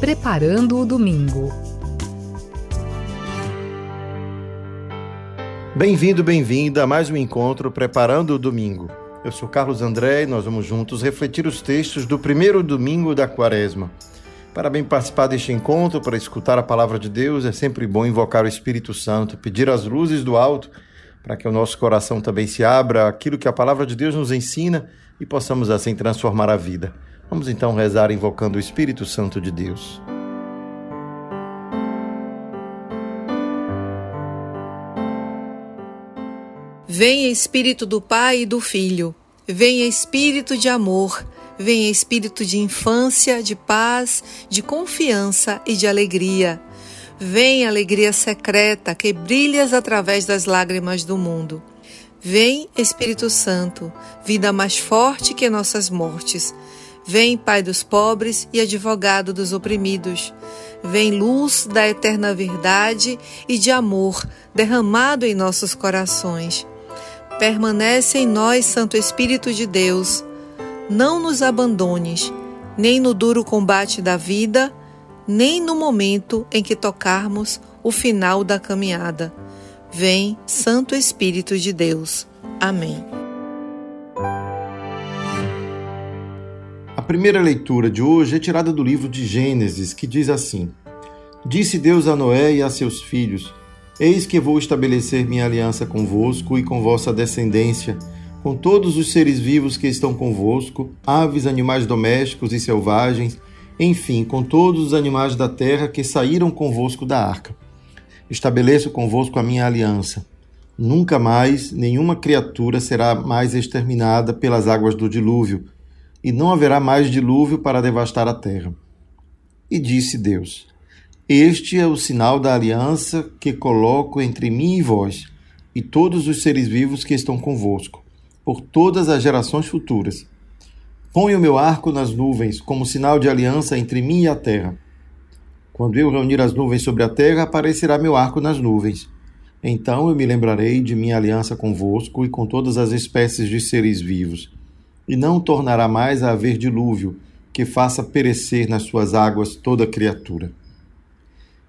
Preparando o Domingo. Bem-vindo, bem-vinda a mais um encontro Preparando o Domingo. Eu sou Carlos André e nós vamos juntos refletir os textos do primeiro domingo da quaresma. Para bem participar deste encontro, para escutar a palavra de Deus, é sempre bom invocar o Espírito Santo, pedir as luzes do alto, para que o nosso coração também se abra aquilo que a palavra de Deus nos ensina e possamos assim transformar a vida. Vamos então rezar invocando o Espírito Santo de Deus. Venha Espírito do Pai e do Filho, venha Espírito de amor, venha Espírito de infância, de paz, de confiança e de alegria. Vem alegria secreta que brilhas através das lágrimas do mundo. Vem Espírito Santo, vida mais forte que nossas mortes. Vem, Pai dos pobres e advogado dos oprimidos. Vem, luz da eterna verdade e de amor derramado em nossos corações. Permanece em nós, Santo Espírito de Deus. Não nos abandones, nem no duro combate da vida, nem no momento em que tocarmos o final da caminhada. Vem, Santo Espírito de Deus. Amém. Primeira leitura de hoje é tirada do livro de Gênesis, que diz assim: Disse Deus a Noé e a seus filhos: Eis que vou estabelecer minha aliança convosco e com vossa descendência, com todos os seres vivos que estão convosco, aves, animais domésticos e selvagens, enfim, com todos os animais da terra que saíram convosco da arca. Estabeleço convosco a minha aliança. Nunca mais nenhuma criatura será mais exterminada pelas águas do dilúvio e não haverá mais dilúvio para devastar a terra. E disse Deus: Este é o sinal da aliança que coloco entre mim e vós, e todos os seres vivos que estão convosco, por todas as gerações futuras. Ponho o meu arco nas nuvens, como sinal de aliança entre mim e a terra. Quando eu reunir as nuvens sobre a terra, aparecerá meu arco nas nuvens. Então eu me lembrarei de minha aliança convosco e com todas as espécies de seres vivos e não tornará mais a haver dilúvio, que faça perecer nas suas águas toda criatura.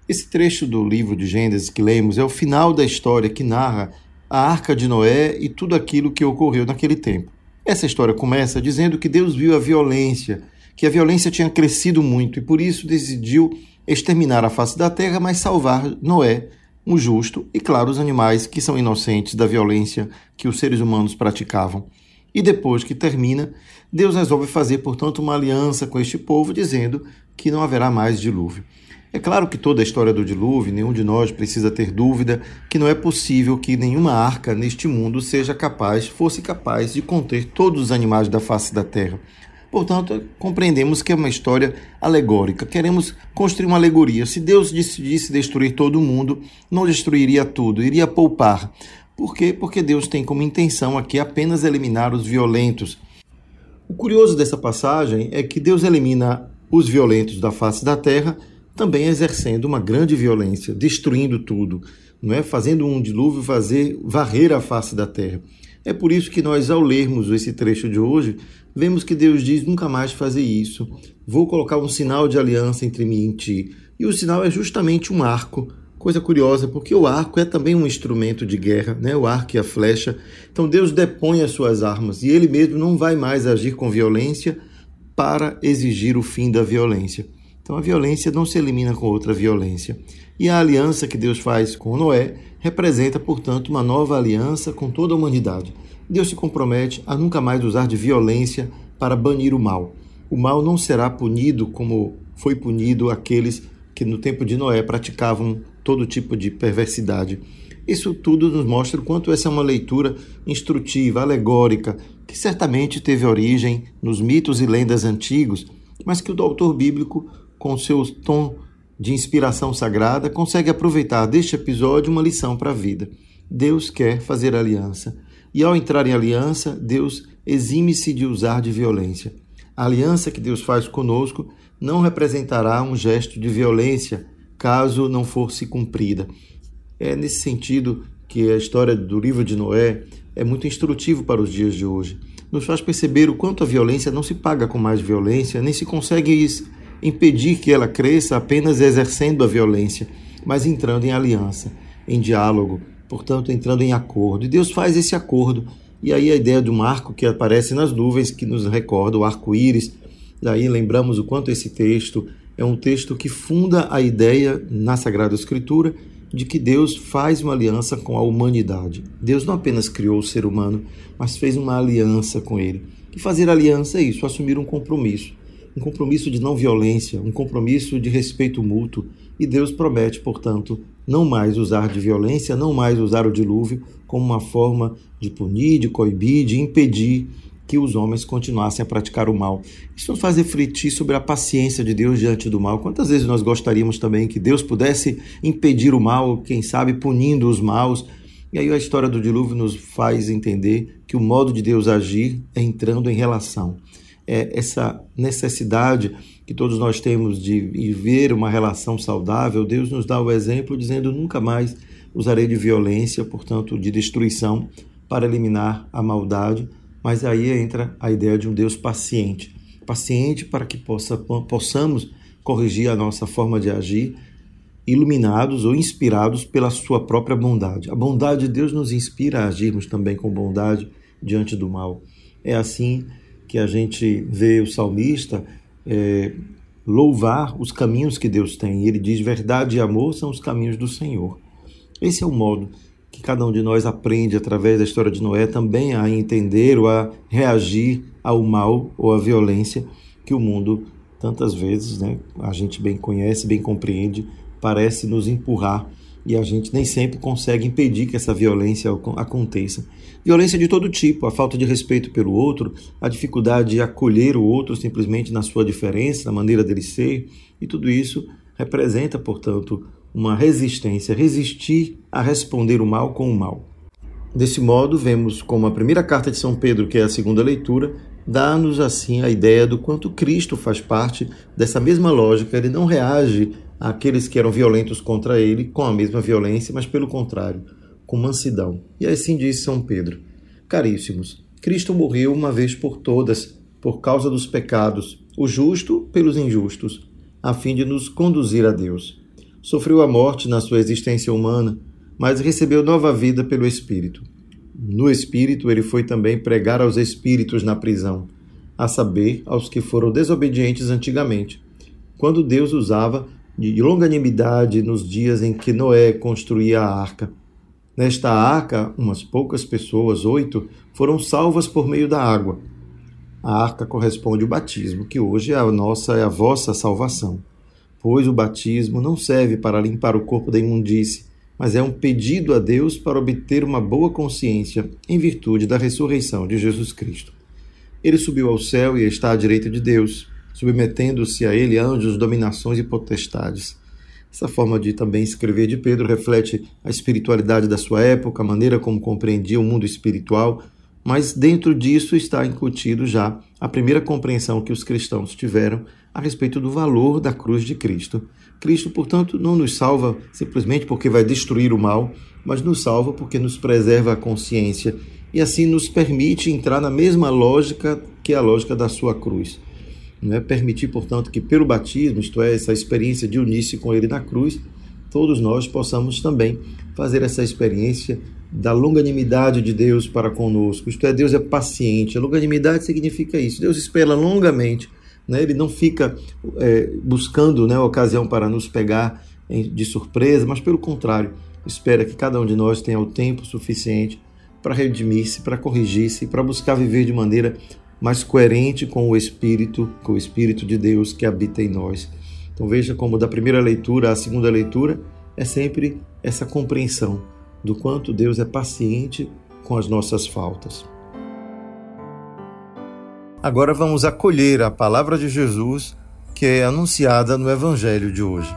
Esse trecho do livro de Gênesis que lemos é o final da história que narra a arca de Noé e tudo aquilo que ocorreu naquele tempo. Essa história começa dizendo que Deus viu a violência, que a violência tinha crescido muito e por isso decidiu exterminar a face da terra, mas salvar Noé, um justo, e claro, os animais que são inocentes da violência que os seres humanos praticavam. E depois que termina, Deus resolve fazer, portanto, uma aliança com este povo, dizendo que não haverá mais dilúvio. É claro que toda a história do dilúvio, nenhum de nós precisa ter dúvida que não é possível que nenhuma arca neste mundo seja capaz, fosse capaz de conter todos os animais da face da terra. Portanto, compreendemos que é uma história alegórica. Queremos construir uma alegoria. Se Deus decidisse destruir todo o mundo, não destruiria tudo, iria poupar. Por quê? Porque Deus tem como intenção aqui apenas eliminar os violentos. O curioso dessa passagem é que Deus elimina os violentos da face da terra, também exercendo uma grande violência, destruindo tudo, não é? Fazendo um dilúvio fazer varrer a face da terra. É por isso que nós, ao lermos esse trecho de hoje, vemos que Deus diz nunca mais fazer isso. Vou colocar um sinal de aliança entre mim e ti. E o sinal é justamente um arco Coisa curiosa, porque o arco é também um instrumento de guerra, né? o arco e a flecha. Então Deus depõe as suas armas e ele mesmo não vai mais agir com violência para exigir o fim da violência. Então a violência não se elimina com outra violência. E a aliança que Deus faz com Noé representa, portanto, uma nova aliança com toda a humanidade. Deus se compromete a nunca mais usar de violência para banir o mal. O mal não será punido como foi punido aqueles que no tempo de Noé praticavam todo tipo de perversidade. Isso tudo nos mostra o quanto essa é uma leitura instrutiva, alegórica, que certamente teve origem nos mitos e lendas antigos, mas que o autor bíblico, com seu tom de inspiração sagrada, consegue aproveitar deste episódio uma lição para a vida. Deus quer fazer aliança. E ao entrar em aliança, Deus exime-se de usar de violência. A aliança que Deus faz conosco não representará um gesto de violência, caso não fosse cumprida. É nesse sentido que a história do livro de Noé é muito instrutivo para os dias de hoje. Nos faz perceber o quanto a violência não se paga com mais violência, nem se consegue impedir que ela cresça apenas exercendo a violência, mas entrando em aliança, em diálogo, portanto, entrando em acordo. E Deus faz esse acordo. E aí a ideia do arco que aparece nas nuvens, que nos recorda o arco-íris. Daí lembramos o quanto esse texto é um texto que funda a ideia na Sagrada Escritura de que Deus faz uma aliança com a humanidade. Deus não apenas criou o ser humano, mas fez uma aliança com ele. E fazer aliança é isso, assumir um compromisso. Um compromisso de não violência, um compromisso de respeito mútuo. E Deus promete, portanto, não mais usar de violência, não mais usar o dilúvio como uma forma de punir, de coibir, de impedir que os homens continuassem a praticar o mal. Isso nos faz refletir sobre a paciência de Deus diante do mal. Quantas vezes nós gostaríamos também que Deus pudesse impedir o mal, quem sabe punindo os maus? E aí a história do dilúvio nos faz entender que o modo de Deus agir é entrando em relação. É essa necessidade que todos nós temos de viver uma relação saudável, Deus nos dá o exemplo dizendo nunca mais usarei de violência, portanto, de destruição para eliminar a maldade, mas aí entra a ideia de um Deus paciente paciente para que possa, possamos corrigir a nossa forma de agir, iluminados ou inspirados pela sua própria bondade. A bondade de Deus nos inspira a agirmos também com bondade diante do mal. É assim que a gente vê o salmista é, louvar os caminhos que Deus tem. Ele diz: verdade e amor são os caminhos do Senhor. Esse é o modo que cada um de nós aprende através da história de Noé também a entender ou a reagir ao mal ou à violência que o mundo tantas vezes, né, a gente bem conhece, bem compreende, parece nos empurrar e a gente nem sempre consegue impedir que essa violência aconteça. Violência de todo tipo, a falta de respeito pelo outro, a dificuldade de acolher o outro simplesmente na sua diferença, na maneira dele ser, e tudo isso representa, portanto, uma resistência, resistir a responder o mal com o mal. Desse modo, vemos como a primeira carta de São Pedro, que é a segunda leitura, dá-nos assim a ideia do quanto Cristo faz parte dessa mesma lógica. Ele não reage àqueles que eram violentos contra ele com a mesma violência, mas pelo contrário, com mansidão. E assim diz São Pedro: Caríssimos, Cristo morreu uma vez por todas, por causa dos pecados, o justo pelos injustos, a fim de nos conduzir a Deus sofreu a morte na sua existência humana, mas recebeu nova vida pelo Espírito. No Espírito, ele foi também pregar aos espíritos na prisão, a saber, aos que foram desobedientes antigamente, quando Deus usava de longanimidade nos dias em que Noé construía a arca. Nesta arca, umas poucas pessoas, oito, foram salvas por meio da água. A arca corresponde ao batismo, que hoje é a nossa, é a vossa salvação pois o batismo não serve para limpar o corpo da imundície, mas é um pedido a Deus para obter uma boa consciência em virtude da ressurreição de Jesus Cristo. Ele subiu ao céu e está à direita de Deus, submetendo-se a ele anjos, dominações e potestades. Essa forma de também escrever de Pedro reflete a espiritualidade da sua época, a maneira como compreendia o mundo espiritual, mas dentro disso está incutido já a primeira compreensão que os cristãos tiveram a respeito do valor da cruz de Cristo. Cristo, portanto, não nos salva simplesmente porque vai destruir o mal, mas nos salva porque nos preserva a consciência e assim nos permite entrar na mesma lógica que a lógica da sua cruz. Não é permitir, portanto, que pelo batismo, isto é, essa experiência de unir-se com ele na cruz, todos nós possamos também fazer essa experiência da longanimidade de Deus para conosco. Isto é, Deus é paciente. A longanimidade significa isso. Deus espera longamente né? Ele não fica é, buscando né, ocasião para nos pegar de surpresa, mas pelo contrário, espera que cada um de nós tenha o tempo suficiente para redimir-se, para corrigir-se, para buscar viver de maneira mais coerente com o Espírito, com o Espírito de Deus que habita em nós. Então veja como da primeira leitura à segunda leitura é sempre essa compreensão do quanto Deus é paciente com as nossas faltas. Agora vamos acolher a palavra de Jesus que é anunciada no Evangelho de hoje.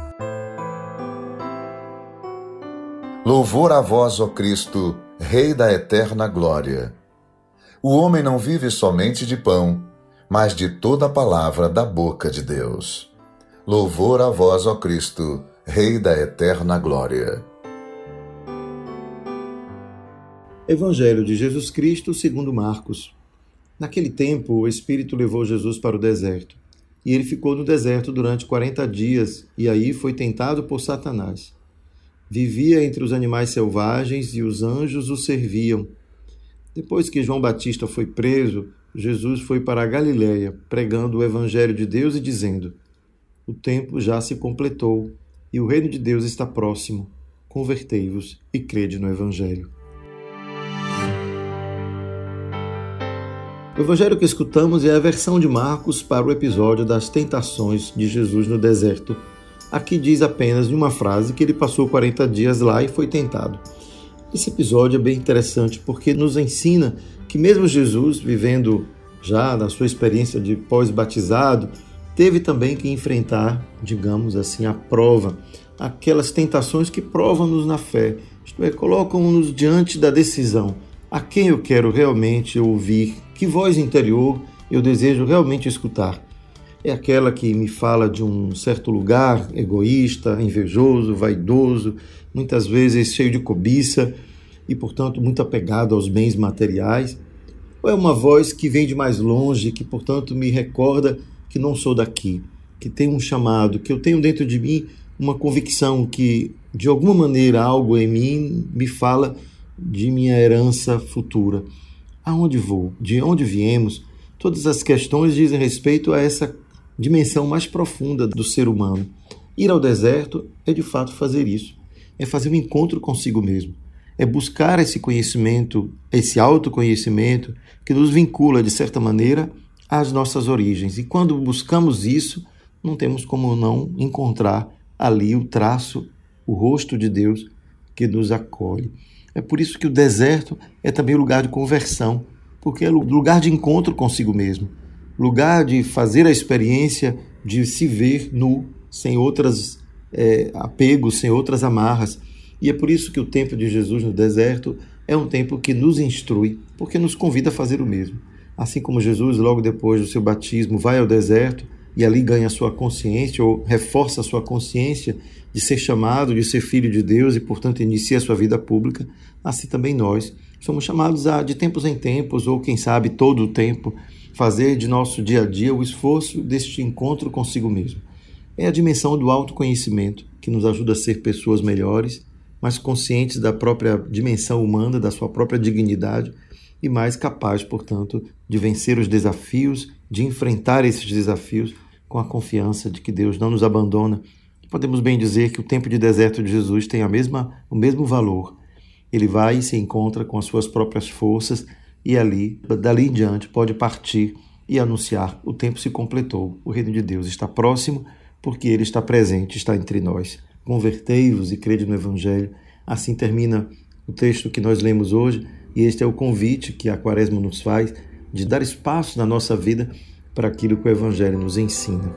Louvor a vós, ó Cristo, Rei da eterna glória. O homem não vive somente de pão, mas de toda a palavra da boca de Deus. Louvor a vós, ó Cristo, Rei da eterna glória. Evangelho de Jesus Cristo segundo Marcos. Naquele tempo, o Espírito levou Jesus para o deserto. e ele ficou no deserto durante 40 dias e aí foi tentado por Satanás. Vivia entre os animais selvagens e os anjos o serviam. Depois que João Batista foi preso, Jesus foi para a Galiléia, pregando o evangelho de Deus e dizendo: O tempo já se completou e o reino de Deus está próximo. Convertei-vos e crede no evangelho. O evangelho que escutamos é a versão de Marcos para o episódio das tentações de Jesus no deserto. Aqui diz apenas em uma frase que ele passou 40 dias lá e foi tentado. Esse episódio é bem interessante porque nos ensina que, mesmo Jesus vivendo já na sua experiência de pós-batizado, teve também que enfrentar, digamos assim, a prova, aquelas tentações que provam-nos na fé, isto é, colocam-nos diante da decisão a quem eu quero realmente ouvir, que voz interior eu desejo realmente escutar. É aquela que me fala de um certo lugar egoísta, invejoso, vaidoso, muitas vezes cheio de cobiça e, portanto, muito apegado aos bens materiais? Ou é uma voz que vem de mais longe, que, portanto, me recorda que não sou daqui, que tem um chamado, que eu tenho dentro de mim uma convicção que, de alguma maneira, algo em mim me fala de minha herança futura. Aonde vou? De onde viemos? Todas as questões dizem respeito a essa dimensão mais profunda do ser humano. Ir ao deserto é de fato fazer isso. É fazer um encontro consigo mesmo. É buscar esse conhecimento, esse autoconhecimento que nos vincula, de certa maneira, às nossas origens. E quando buscamos isso, não temos como não encontrar ali o traço, o rosto de Deus que nos acolhe. É por isso que o deserto é também o lugar de conversão, porque é lugar de encontro consigo mesmo, lugar de fazer a experiência de se ver nu, sem outros é, apegos, sem outras amarras. E é por isso que o tempo de Jesus no deserto é um tempo que nos instrui, porque nos convida a fazer o mesmo. Assim como Jesus, logo depois do seu batismo, vai ao deserto e ali ganha sua consciência ou reforça sua consciência de ser chamado, de ser filho de Deus e, portanto, inicia sua vida pública, assim também nós somos chamados a, de tempos em tempos, ou quem sabe todo o tempo, fazer de nosso dia a dia o esforço deste encontro consigo mesmo. É a dimensão do autoconhecimento que nos ajuda a ser pessoas melhores, mais conscientes da própria dimensão humana, da sua própria dignidade e mais capazes, portanto, de vencer os desafios, de enfrentar esses desafios com a confiança de que Deus não nos abandona podemos bem dizer que o tempo de deserto de Jesus tem a mesma, o mesmo valor. Ele vai e se encontra com as suas próprias forças e ali, dali em diante, pode partir e anunciar: o tempo se completou, o reino de Deus está próximo, porque ele está presente, está entre nós. Convertei-vos e crede no Evangelho. Assim termina o texto que nós lemos hoje, e este é o convite que a Quaresma nos faz de dar espaço na nossa vida para aquilo que o Evangelho nos ensina.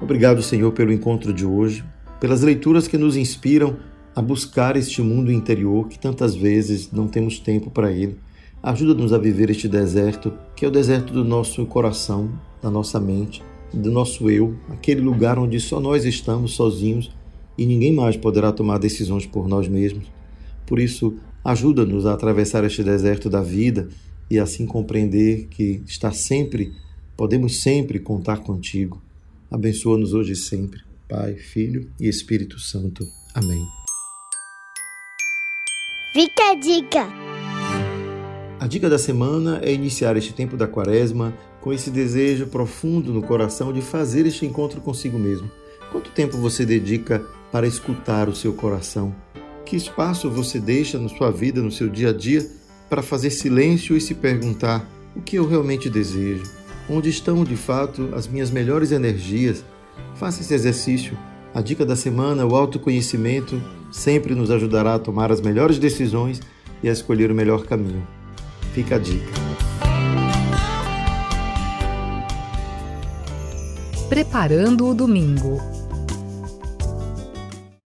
Obrigado, Senhor, pelo encontro de hoje, pelas leituras que nos inspiram a buscar este mundo interior que tantas vezes não temos tempo para ele. Ajuda-nos a viver este deserto, que é o deserto do nosso coração, da nossa mente, do nosso eu, aquele lugar onde só nós estamos sozinhos e ninguém mais poderá tomar decisões por nós mesmos. Por isso, ajuda-nos a atravessar este deserto da vida e assim compreender que está sempre, podemos sempre contar contigo. Abençoa-nos hoje e sempre, Pai, Filho e Espírito Santo. Amém. Fica a dica! A dica da semana é iniciar este tempo da quaresma com esse desejo profundo no coração de fazer este encontro consigo mesmo. Quanto tempo você dedica para escutar o seu coração? Que espaço você deixa na sua vida, no seu dia a dia, para fazer silêncio e se perguntar o que eu realmente desejo? onde estão de fato as minhas melhores energias. Faça esse exercício. A dica da semana, o autoconhecimento, sempre nos ajudará a tomar as melhores decisões e a escolher o melhor caminho. Fica a dica. Preparando o domingo.